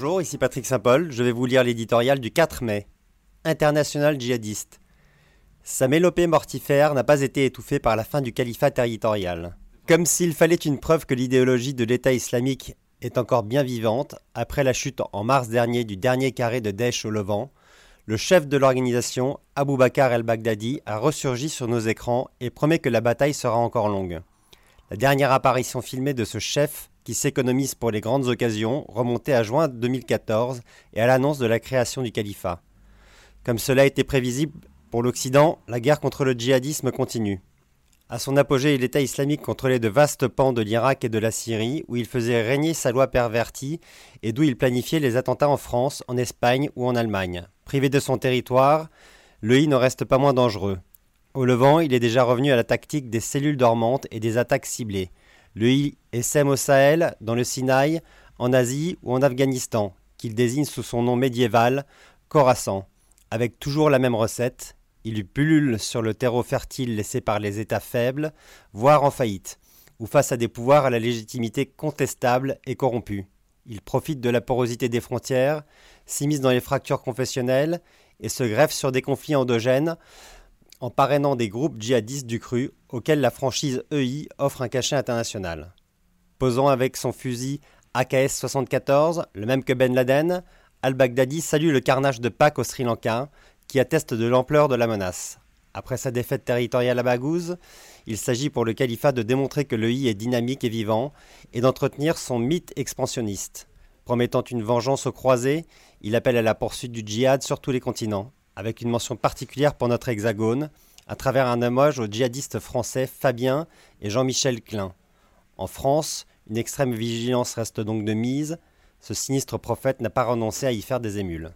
Bonjour, ici Patrick Saint-Paul. Je vais vous lire l'éditorial du 4 mai. International djihadiste. Sa mélopée mortifère n'a pas été étouffée par la fin du califat territorial. Comme s'il fallait une preuve que l'idéologie de l'État islamique est encore bien vivante, après la chute en mars dernier du dernier carré de Daesh au Levant, le chef de l'organisation, Abu Bakr el-Baghdadi, a ressurgi sur nos écrans et promet que la bataille sera encore longue. La dernière apparition filmée de ce chef qui s'économise pour les grandes occasions, remontait à juin 2014 et à l'annonce de la création du califat. Comme cela était prévisible pour l'Occident, la guerre contre le djihadisme continue. À son apogée, l'État islamique contrôlait de vastes pans de l'Irak et de la Syrie, où il faisait régner sa loi pervertie et d'où il planifiait les attentats en France, en Espagne ou en Allemagne. Privé de son territoire, le I ne reste pas moins dangereux. Au Levant, il est déjà revenu à la tactique des cellules dormantes et des attaques ciblées. Le ISM au Sahel, dans le Sinaï, en Asie ou en Afghanistan, qu'il désigne sous son nom médiéval, Khorasan, avec toujours la même recette. Il pullule sur le terreau fertile laissé par les États faibles, voire en faillite, ou face à des pouvoirs à la légitimité contestable et corrompue. Il profite de la porosité des frontières, s'immisce dans les fractures confessionnelles et se greffe sur des conflits endogènes en parrainant des groupes djihadistes du cru auxquels la franchise EI offre un cachet international. Posant avec son fusil AKS-74, le même que Ben Laden, al-Baghdadi salue le carnage de Pâques au Sri Lanka, qui atteste de l'ampleur de la menace. Après sa défaite territoriale à Baghouz, il s'agit pour le califat de démontrer que l'EI est dynamique et vivant et d'entretenir son mythe expansionniste. Promettant une vengeance aux croisés, il appelle à la poursuite du djihad sur tous les continents avec une mention particulière pour notre hexagone, à travers un hommage aux djihadistes français Fabien et Jean-Michel Klein. En France, une extrême vigilance reste donc de mise. Ce sinistre prophète n'a pas renoncé à y faire des émules.